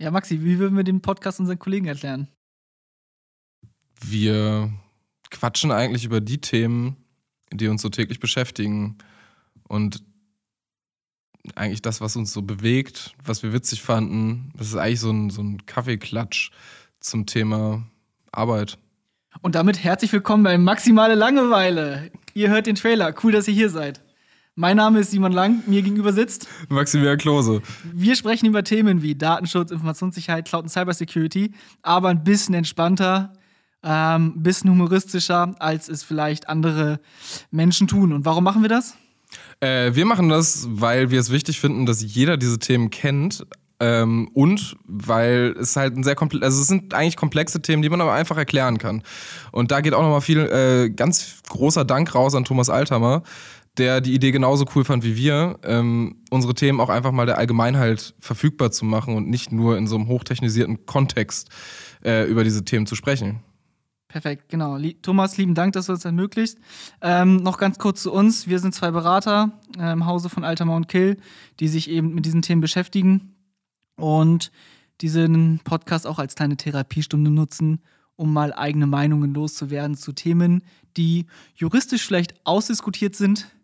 Ja, Maxi, wie würden wir den Podcast unseren Kollegen erklären? Wir quatschen eigentlich über die Themen, die uns so täglich beschäftigen. Und eigentlich das, was uns so bewegt, was wir witzig fanden, das ist eigentlich so ein, so ein Kaffeeklatsch zum Thema Arbeit. Und damit herzlich willkommen bei Maximale Langeweile. Ihr hört den Trailer. Cool, dass ihr hier seid. Mein Name ist Simon Lang, mir gegenüber sitzt Maximilian Klose. Wir sprechen über Themen wie Datenschutz, Informationssicherheit, Cloud und Cybersecurity, aber ein bisschen entspannter, ein ähm, bisschen humoristischer, als es vielleicht andere Menschen tun. Und warum machen wir das? Äh, wir machen das, weil wir es wichtig finden, dass jeder diese Themen kennt. Ähm, und weil es halt ein sehr komplex, also es sind eigentlich komplexe Themen, die man aber einfach erklären kann. Und da geht auch nochmal viel, äh, ganz großer Dank raus an Thomas Althammer, der die Idee genauso cool fand wie wir, ähm, unsere Themen auch einfach mal der Allgemeinheit verfügbar zu machen und nicht nur in so einem hochtechnisierten Kontext äh, über diese Themen zu sprechen. Perfekt, genau. Thomas, lieben Dank, dass du das ermöglicht. Ähm, noch ganz kurz zu uns. Wir sind zwei Berater äh, im Hause von Alter Mount Kill, die sich eben mit diesen Themen beschäftigen und diesen Podcast auch als kleine Therapiestunde nutzen, um mal eigene Meinungen loszuwerden zu Themen, die juristisch vielleicht ausdiskutiert sind,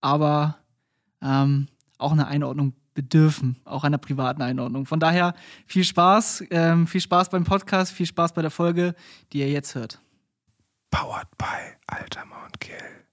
aber ähm, auch eine Einordnung bedürfen, auch einer privaten Einordnung. Von daher viel Spaß, ähm, viel Spaß beim Podcast, viel Spaß bei der Folge, die ihr jetzt hört. Powered by Alter Mount Kill.